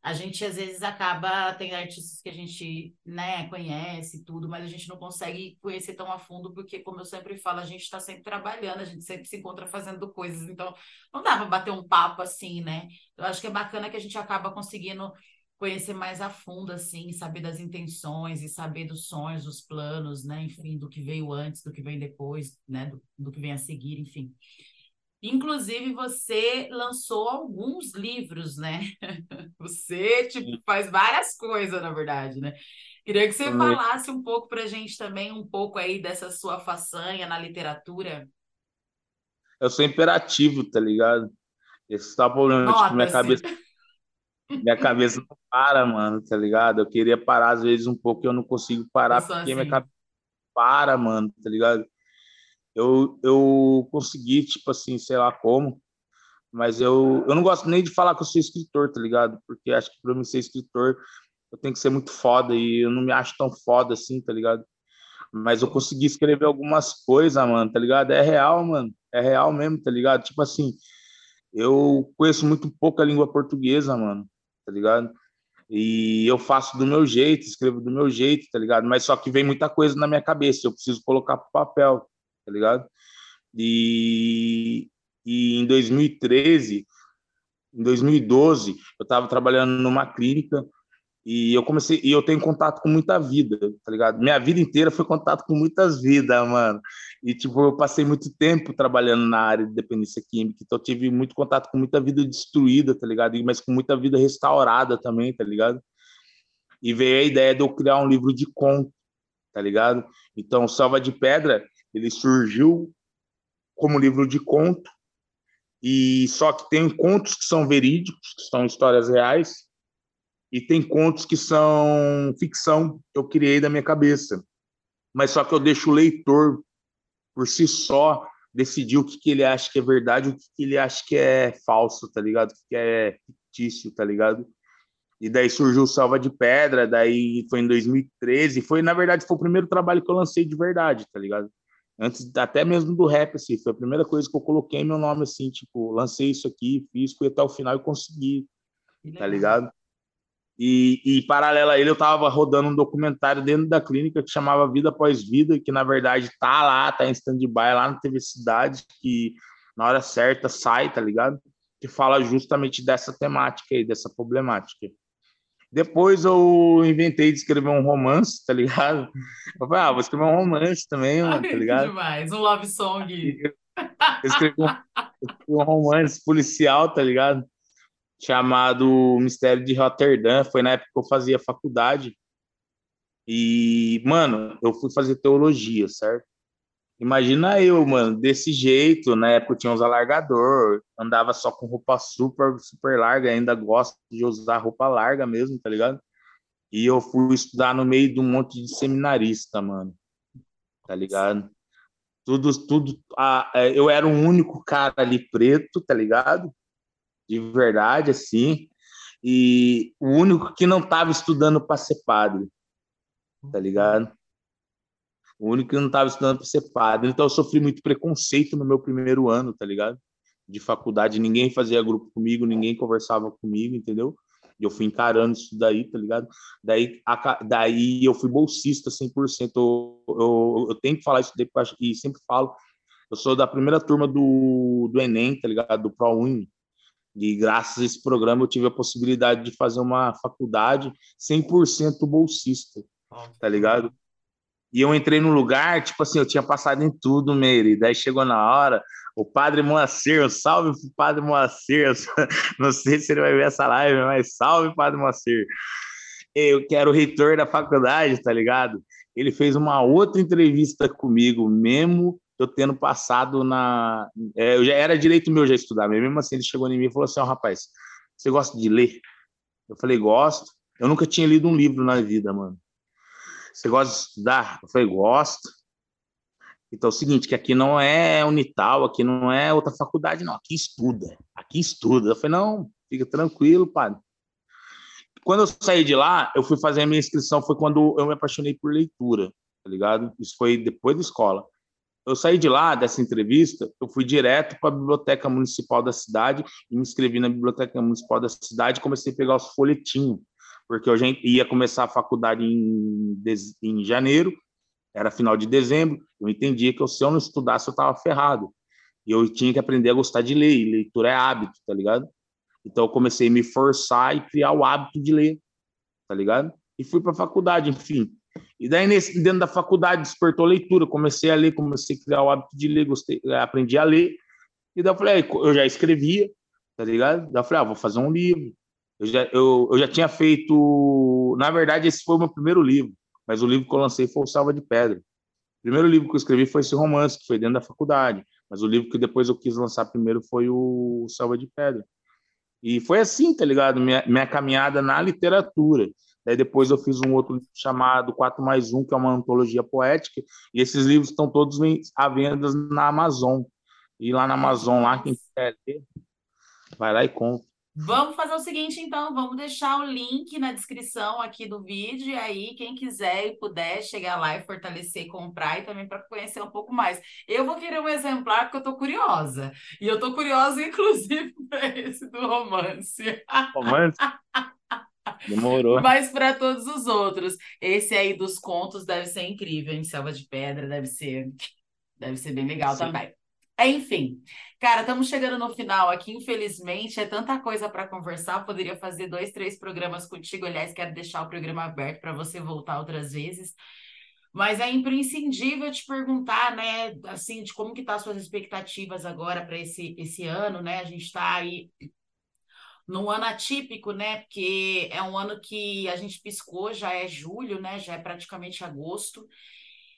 a gente às vezes acaba tem artistas que a gente né conhece tudo mas a gente não consegue conhecer tão a fundo porque como eu sempre falo a gente está sempre trabalhando a gente sempre se encontra fazendo coisas então não dá para bater um papo assim né? Eu acho que é bacana que a gente acaba conseguindo conhecer mais a fundo assim saber das intenções e saber dos sonhos dos planos né? Enfim do que veio antes do que vem depois né? Do, do que vem a seguir enfim Inclusive, você lançou alguns livros, né? Você, tipo, faz várias coisas, na verdade, né? Queria que você falasse um pouco para a gente também, um pouco aí dessa sua façanha na literatura.
Eu sou imperativo, tá ligado? Esse tá o problema, tipo, minha cabeça... Minha cabeça não para, mano, tá ligado? Eu queria parar às vezes um pouco e eu não consigo parar porque assim. minha cabeça para, mano, tá ligado? Eu, eu consegui, tipo assim, sei lá como, mas eu, eu não gosto nem de falar que eu sou escritor, tá ligado? Porque acho que para mim ser escritor eu tenho que ser muito foda e eu não me acho tão foda assim, tá ligado? Mas eu consegui escrever algumas coisas, mano, tá ligado? É real, mano. É real mesmo, tá ligado? Tipo assim, eu conheço muito pouco a língua portuguesa, mano, tá ligado? E eu faço do meu jeito, escrevo do meu jeito, tá ligado? Mas só que vem muita coisa na minha cabeça, eu preciso colocar pro papel tá ligado? E, e em 2013, em 2012, eu estava trabalhando numa clínica e eu comecei e eu tenho contato com muita vida, tá ligado? Minha vida inteira foi contato com muitas vidas, mano. E tipo, eu passei muito tempo trabalhando na área de dependência química, então eu tive muito contato com muita vida destruída, tá ligado? Mas com muita vida restaurada também, tá ligado? E veio a ideia de eu criar um livro de conto, tá ligado? Então, Salva de Pedra ele surgiu como livro de conto e só que tem contos que são verídicos, que são histórias reais, e tem contos que são ficção que eu criei da minha cabeça. Mas só que eu deixo o leitor por si só decidir o que, que ele acha que é verdade, o que, que ele acha que é falso, tá ligado? O que, que é fictício, tá ligado? E daí surgiu Salva de Pedra, daí foi em 2013, foi na verdade foi o primeiro trabalho que eu lancei de verdade, tá ligado? Antes até mesmo do rap, assim, foi a primeira coisa que eu coloquei meu nome, assim, tipo, lancei isso aqui, fiz, fui até o final e consegui, tá ligado? E, e paralelo a ele, eu tava rodando um documentário dentro da clínica que chamava Vida Após Vida, que na verdade tá lá, tá em stand-by lá na TV Cidade, que na hora certa sai, tá ligado? Que fala justamente dessa temática aí, dessa problemática. Depois eu inventei de escrever um romance, tá ligado? Eu falei, ah, vou escrever um romance também, mano, tá ligado?
demais, um love song.
Eu escrevi um, um romance policial, tá ligado? Chamado Mistério de Rotterdam. Foi na época que eu fazia faculdade. E, mano, eu fui fazer teologia, certo? Imagina eu, mano, desse jeito, na época eu tinha uns alargador, andava só com roupa super, super larga, ainda gosto de usar roupa larga mesmo, tá ligado? E eu fui estudar no meio de um monte de seminarista, mano, tá ligado? Tudo, tudo, ah, eu era o único cara ali preto, tá ligado? De verdade, assim, e o único que não tava estudando para ser padre, tá ligado? O único que não estava estudando para ser padre. Então eu sofri muito preconceito no meu primeiro ano, tá ligado? De faculdade, ninguém fazia grupo comigo, ninguém conversava comigo, entendeu? E eu fui encarando isso daí, tá ligado? Daí, a, daí eu fui bolsista 100%. Eu, eu, eu tenho que falar isso depois, e sempre falo. Eu sou da primeira turma do, do Enem, tá ligado? Do ProUni. E graças a esse programa eu tive a possibilidade de fazer uma faculdade 100% bolsista, tá ligado? E eu entrei num lugar, tipo assim, eu tinha passado em tudo, Meire. Daí chegou na hora, o padre Moacir, salve pro padre Moacir. Não sei se ele vai ver essa live, mas salve, padre Moacir. Eu quero o reitor da faculdade, tá ligado? Ele fez uma outra entrevista comigo, mesmo eu tendo passado na. É, eu já era direito meu já estudar, mas mesmo assim ele chegou em mim e falou assim: Ó, oh, rapaz, você gosta de ler? Eu falei: gosto. Eu nunca tinha lido um livro na vida, mano. Você gosta de estudar? Eu falei: gosto. Então é o seguinte, que aqui não é Unital, aqui não é outra faculdade, não. Aqui estuda, aqui estuda. Eu falei: não, fica tranquilo, padre. Quando eu saí de lá, eu fui fazer a minha inscrição, foi quando eu me apaixonei por leitura, tá ligado? Isso foi depois da escola. Eu saí de lá, dessa entrevista, eu fui direto para a Biblioteca Municipal da cidade e me inscrevi na Biblioteca Municipal da cidade e comecei a pegar os folhetinhos, porque eu ia começar a faculdade em, em janeiro, era final de dezembro, eu entendia que se eu não estudasse, eu estava ferrado. E eu tinha que aprender a gostar de ler, e leitura é hábito, tá ligado? Então eu comecei a me forçar e criar o hábito de ler, tá ligado? E fui para a faculdade, enfim. E daí, nesse, dentro da faculdade, despertou a leitura. Comecei a ler, comecei a criar o hábito de ler, gostei, eh, aprendi a ler. E daí eu falei, eu já escrevia, tá ligado? Daí eu falei, ah, vou fazer um livro. Eu já, eu, eu já tinha feito. Na verdade, esse foi o meu primeiro livro, mas o livro que eu lancei foi o Salva de Pedra. O primeiro livro que eu escrevi foi esse romance, que foi dentro da faculdade. Mas o livro que depois eu quis lançar primeiro foi o Salva de Pedra. E foi assim, tá ligado? Minha, minha caminhada na literatura. Daí depois eu fiz um outro livro chamado 4 mais 1, que é uma antologia poética, e esses livros estão todos à venda na Amazon. E lá na Amazon, lá quem quer ler, vai lá e compra.
Vamos fazer o seguinte, então, vamos deixar o link na descrição aqui do vídeo, e aí quem quiser e puder chegar lá e fortalecer, comprar e também para conhecer um pouco mais. Eu vou querer um exemplar porque eu estou curiosa. E eu estou curiosa, inclusive, para esse do romance.
Romance? Demorou.
Mas para todos os outros, esse aí dos contos deve ser incrível, em Selva de Pedra, deve ser, deve ser bem legal Sim. também. Enfim, cara, estamos chegando no final aqui. Infelizmente, é tanta coisa para conversar. Poderia fazer dois, três programas contigo. Aliás, quero deixar o programa aberto para você voltar outras vezes. Mas é imprescindível te perguntar, né, assim, de como que tá as suas expectativas agora para esse, esse ano, né? A gente está aí num ano atípico, né? Porque é um ano que a gente piscou, já é julho, né? Já é praticamente agosto.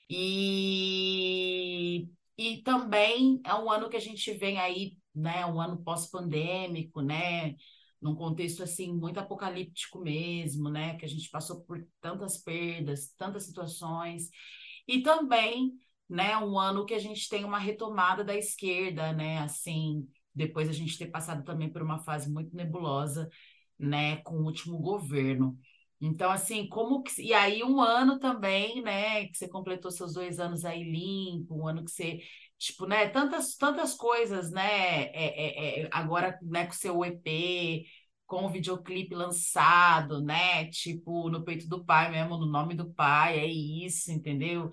E, e também é um ano que a gente vem aí, né? Um ano pós-pandêmico, né? Num contexto assim muito apocalíptico mesmo, né? Que a gente passou por tantas perdas, tantas situações. E também, né, um ano que a gente tem uma retomada da esquerda, né? Assim, depois a gente ter passado também por uma fase muito nebulosa, né, com o último governo. Então, assim, como que. E aí, um ano também, né, que você completou seus dois anos aí limpo, um ano que você. Tipo, né, tantas, tantas coisas, né, é, é, é, agora, né, com o seu EP, com o videoclipe lançado, né, tipo, no peito do pai mesmo, no nome do pai, é isso, entendeu?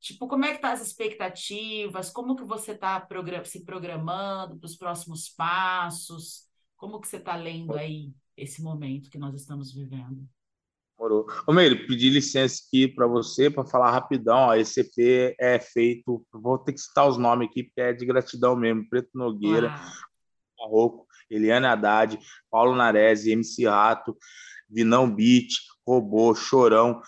Tipo, como é que tá as expectativas? Como que você está se programando para os próximos passos? Como que você está lendo aí esse momento que nós estamos vivendo?
Morou. Ô, Meire, pedi licença aqui para você para falar rapidão. Ó, esse EP é feito, vou ter que citar os nomes aqui, porque é de gratidão mesmo. Preto Nogueira, Barroco, Eliane Haddad, Paulo Narese, MC Rato, Vinão Beat, Robô, Chorão,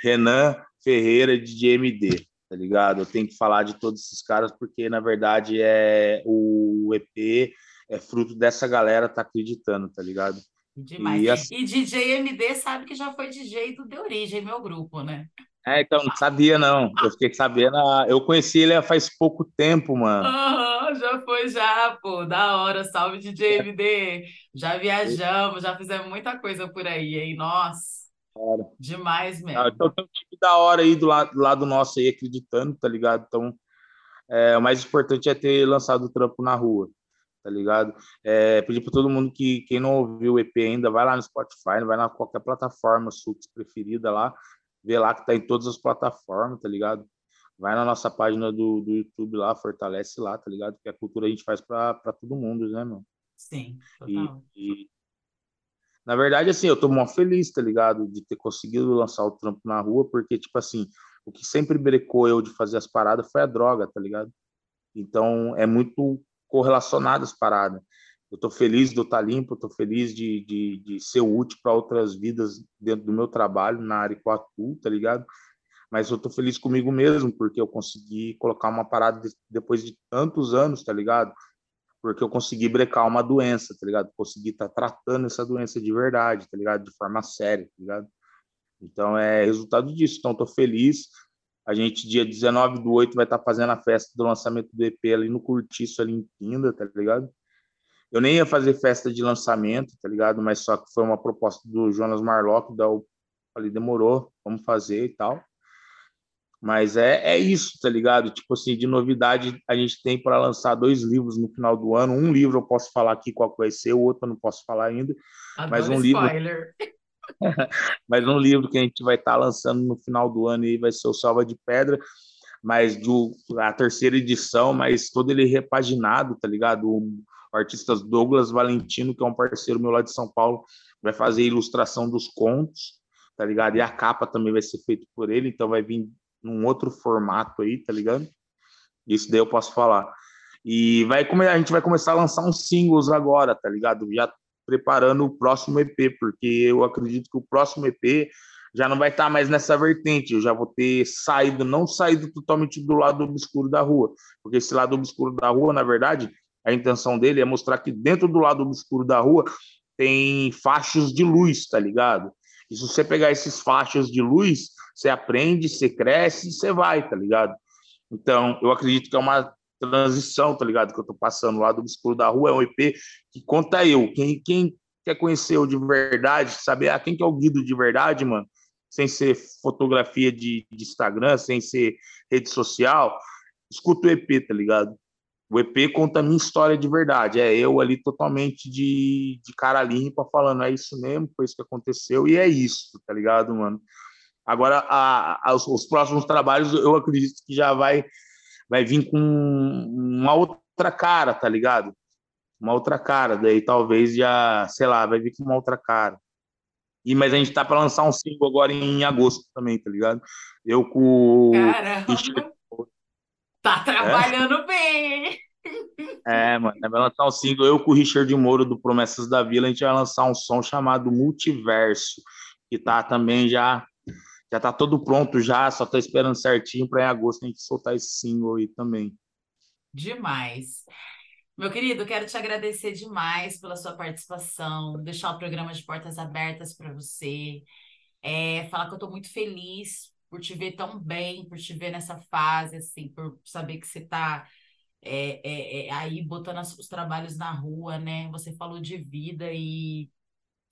Renan Ferreira de GMD tá ligado? Eu tenho que falar de todos esses caras porque, na verdade, é o EP é fruto dessa galera tá acreditando, tá ligado?
Demais. E, assim... e DJ MD sabe que já foi DJ do De Origem, meu grupo, né?
É, então, não sabia, não. Eu fiquei sabendo. Ah, eu conheci ele faz pouco tempo, mano.
Uhum, já foi, já, pô. Da hora. Salve, DJ MD. Já viajamos, já fizemos muita coisa por aí, hein? Nossa. Cara. Demais mesmo.
então, tem um time da hora aí do lado, do lado nosso aí, acreditando, tá ligado? Então, é, o mais importante é ter lançado o trampo na rua, tá ligado? É, pedir para todo mundo que quem não ouviu o EP ainda, vai lá no Spotify, vai na qualquer plataforma sua preferida lá, vê lá que tá em todas as plataformas, tá ligado? Vai na nossa página do, do YouTube lá, fortalece lá, tá ligado? Que a cultura a gente faz para todo mundo, né,
meu? Sim, total.
E, e, na verdade, assim, eu tô mó feliz, tá ligado? De ter conseguido lançar o trampo na rua, porque, tipo assim, o que sempre brecou eu de fazer as paradas foi a droga, tá ligado? Então, é muito correlacionado as paradas. Eu tô feliz de estar tá limpo, tô feliz de, de, de ser útil para outras vidas dentro do meu trabalho, na área que eu tá ligado? Mas eu tô feliz comigo mesmo, porque eu consegui colocar uma parada depois de tantos anos, tá ligado? porque eu consegui brecar uma doença, tá ligado? Consegui estar tá tratando essa doença de verdade, tá ligado? De forma séria, tá ligado? Então é resultado disso. Então tô feliz. A gente, dia 19 do 8, vai estar tá fazendo a festa do lançamento do EP ali no Curtiço, ali em Pinda, tá ligado? Eu nem ia fazer festa de lançamento, tá ligado? Mas só que foi uma proposta do Jonas Marlock, da falei, demorou, vamos fazer e tal. Mas é, é isso, tá ligado? Tipo assim, de novidade, a gente tem para lançar dois livros no final do ano. Um livro eu posso falar aqui qual vai ser, o outro eu não posso falar ainda.
Adoro
mas um
spoiler.
livro. mas um livro que a gente vai estar tá lançando no final do ano e vai ser o Salva de Pedra, mas do, a terceira edição, mas todo ele repaginado, tá ligado? O, o artista Douglas Valentino, que é um parceiro meu lá de São Paulo, vai fazer a ilustração dos contos, tá ligado? E a capa também vai ser feita por ele, então vai vir num outro formato aí, tá ligado? Isso daí eu posso falar. E vai a gente vai começar a lançar uns singles agora, tá ligado? Já preparando o próximo EP, porque eu acredito que o próximo EP já não vai estar tá mais nessa vertente. Eu já vou ter saído, não saído totalmente do lado obscuro da rua, porque esse lado obscuro da rua, na verdade, a intenção dele é mostrar que dentro do lado obscuro da rua tem faixas de luz, tá ligado? E se você pegar esses faixas de luz, você aprende, você cresce, você vai, tá ligado? Então, eu acredito que é uma transição, tá ligado? Que eu tô passando lá do obscuro da rua, é um EP que conta eu. Quem, quem quer conhecer o de verdade, saber ah, quem que é o Guido de verdade, mano, sem ser fotografia de, de Instagram, sem ser rede social, escuta o EP, tá ligado? O EP conta a minha história de verdade. É eu ali totalmente de, de cara limpa, falando, é isso mesmo, foi isso que aconteceu, e é isso, tá ligado, mano? Agora, a, a, os, os, próximos trabalhos, eu acredito que já vai, vai vir com uma outra cara, tá ligado? Uma outra cara. Daí talvez já, sei lá, vai vir com uma outra cara. E, mas a gente tá para lançar um single agora em agosto também, tá ligado? Eu com.
Caramba! Tá trabalhando é? bem!
É, mano, vai lançar um single. Eu com o Richard Moro do Promessas da Vila, a gente vai lançar um som chamado Multiverso, que tá também já já tá todo pronto já, só tô esperando certinho para em agosto a gente soltar esse single aí também.
Demais. Meu querido, quero te agradecer demais pela sua participação, deixar o programa de portas abertas para você, é, falar que eu estou muito feliz por te ver tão bem, por te ver nessa fase, assim, por saber que você está é, é, é, aí botando os trabalhos na rua, né? Você falou de vida e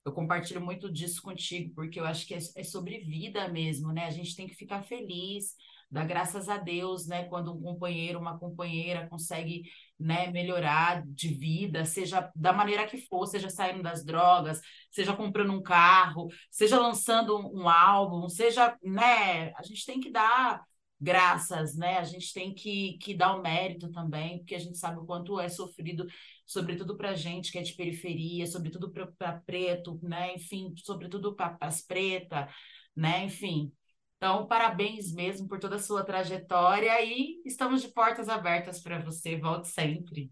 eu compartilho muito disso contigo, porque eu acho que é, é, sobre vida mesmo, né? A gente tem que ficar feliz, dar graças a Deus, né? Quando um companheiro, uma companheira consegue, né, melhorar de vida, seja da maneira que for, seja saindo das drogas, seja comprando um carro, seja lançando um, um álbum, seja, né? A gente tem que dar graças, né? A gente tem que, que dar o mérito também, porque a gente sabe o quanto é sofrido, sobretudo para gente que é de periferia, sobretudo para preto, né? Enfim, sobretudo para as pretas, né? Enfim. Então, parabéns mesmo por toda a sua trajetória e estamos de portas abertas para você. Volte sempre.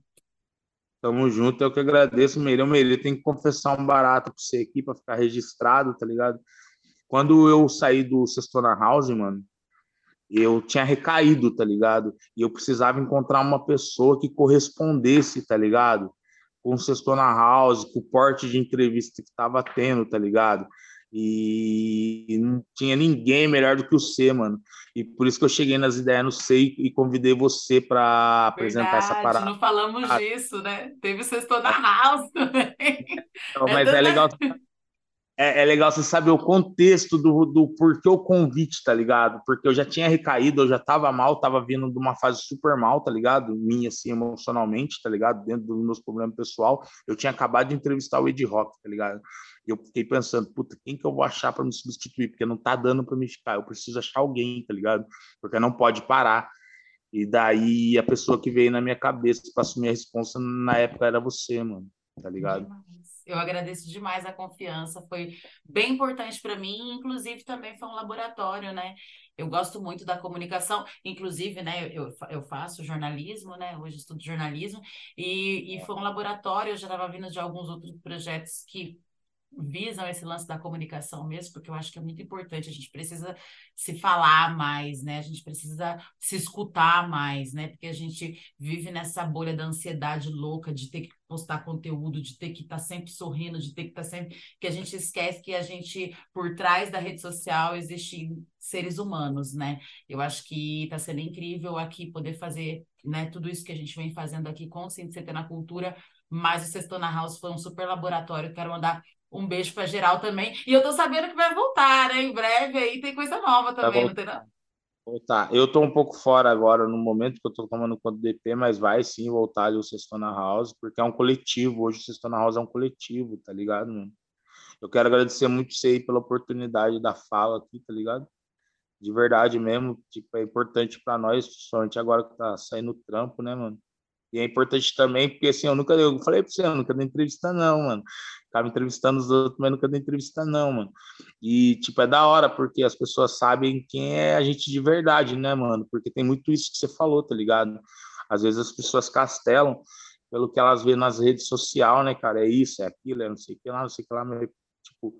Tamo junto, eu que agradeço, Meirão. Meirão, tem que confessar um barato para você aqui, para ficar registrado, tá ligado? Quando eu saí do Sextona House, mano, eu tinha recaído, tá ligado? E eu precisava encontrar uma pessoa que correspondesse, tá ligado? Com o Sextona House, com o porte de entrevista que tava tendo, tá ligado? E não tinha ninguém melhor do que o C, mano. E por isso que eu cheguei nas ideias no C e convidei você para apresentar essa parada.
Não falamos ah. disso, né? Teve o Sextona House também.
Não, mas é, é legal é, é, legal você saber o contexto do, do porquê o convite, tá ligado? Porque eu já tinha recaído, eu já tava mal, tava vindo de uma fase super mal, tá ligado? Minha, assim, emocionalmente, tá ligado? Dentro dos meus problemas pessoal. Eu tinha acabado de entrevistar o Ed Rock, tá ligado? E eu fiquei pensando, puta, quem que eu vou achar para me substituir? Porque não tá dando para me ficar. Eu preciso achar alguém, tá ligado? Porque não pode parar. E daí a pessoa que veio na minha cabeça para assumir a responsa na época era você, mano, tá ligado?
Demais. Eu agradeço demais a confiança, foi bem importante para mim, inclusive também foi um laboratório, né? Eu gosto muito da comunicação, inclusive, né, eu, eu faço jornalismo, né, hoje estudo jornalismo, e, e foi um laboratório, eu já estava vindo de alguns outros projetos que visam esse lance da comunicação mesmo, porque eu acho que é muito importante. A gente precisa se falar mais, né? A gente precisa se escutar mais, né? Porque a gente vive nessa bolha da ansiedade louca de ter que postar conteúdo, de ter que estar tá sempre sorrindo, de ter que estar tá sempre. que a gente esquece que a gente, por trás da rede social, existem seres humanos, né? Eu acho que está sendo incrível aqui poder fazer né, tudo isso que a gente vem fazendo aqui com o CT na Cultura, mas o Sextona House foi um super laboratório. Quero mandar um beijo para geral também. E eu tô sabendo que vai voltar, né? Em breve aí tem coisa nova também, não tem não?
Voltar. Eu tô um pouco fora agora no momento que eu tô tomando conta do DP, mas vai sim voltar ali o Sextona House, porque é um coletivo. Hoje o Sextona House é um coletivo, tá ligado, mano? Eu quero agradecer muito você aí pela oportunidade da fala aqui, tá ligado? De verdade mesmo, tipo, é importante para nós, principalmente agora que tá saindo o trampo, né, mano? E é importante também, porque assim, eu nunca, eu falei pra você, eu nunca dei entrevista não, mano. Ficava entrevistando os outros, mas nunca dei entrevista não, mano. E, tipo, é da hora, porque as pessoas sabem quem é a gente de verdade, né, mano? Porque tem muito isso que você falou, tá ligado? Às vezes as pessoas castelam pelo que elas vêem nas redes sociais, né, cara? É isso, é aquilo, é não sei o que lá, não sei o que lá, mas, tipo,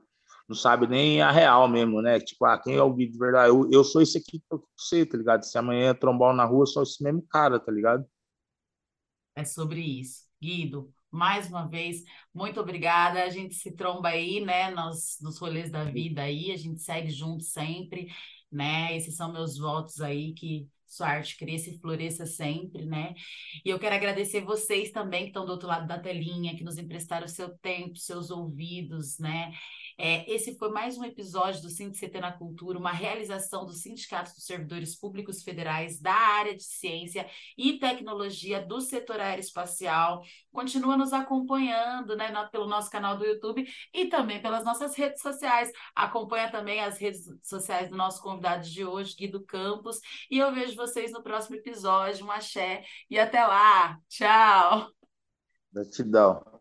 não sabe nem a real mesmo, né? Tipo, ah, quem é o Gui de verdade? Eu, eu sou esse aqui que eu sei, tá ligado? Se amanhã trombar na rua, eu sou esse mesmo cara, tá ligado?
É sobre isso. Guido, mais uma vez, muito obrigada. A gente se tromba aí, né, nos, nos rolês da vida aí, a gente segue junto sempre, né? Esses são meus votos aí que sua arte cresça e floresça sempre, né? E eu quero agradecer vocês também que estão do outro lado da telinha, que nos emprestaram seu tempo, seus ouvidos, né? É, esse foi mais um episódio do CT na Cultura, uma realização do Sindicato dos Servidores Públicos Federais da área de Ciência e Tecnologia do setor aeroespacial. Continua nos acompanhando né, pelo nosso canal do YouTube e também pelas nossas redes sociais. Acompanha também as redes sociais do nosso convidado de hoje, Guido Campos. E eu vejo vocês no próximo episódio. Um axé e até lá. Tchau.
Gratidão.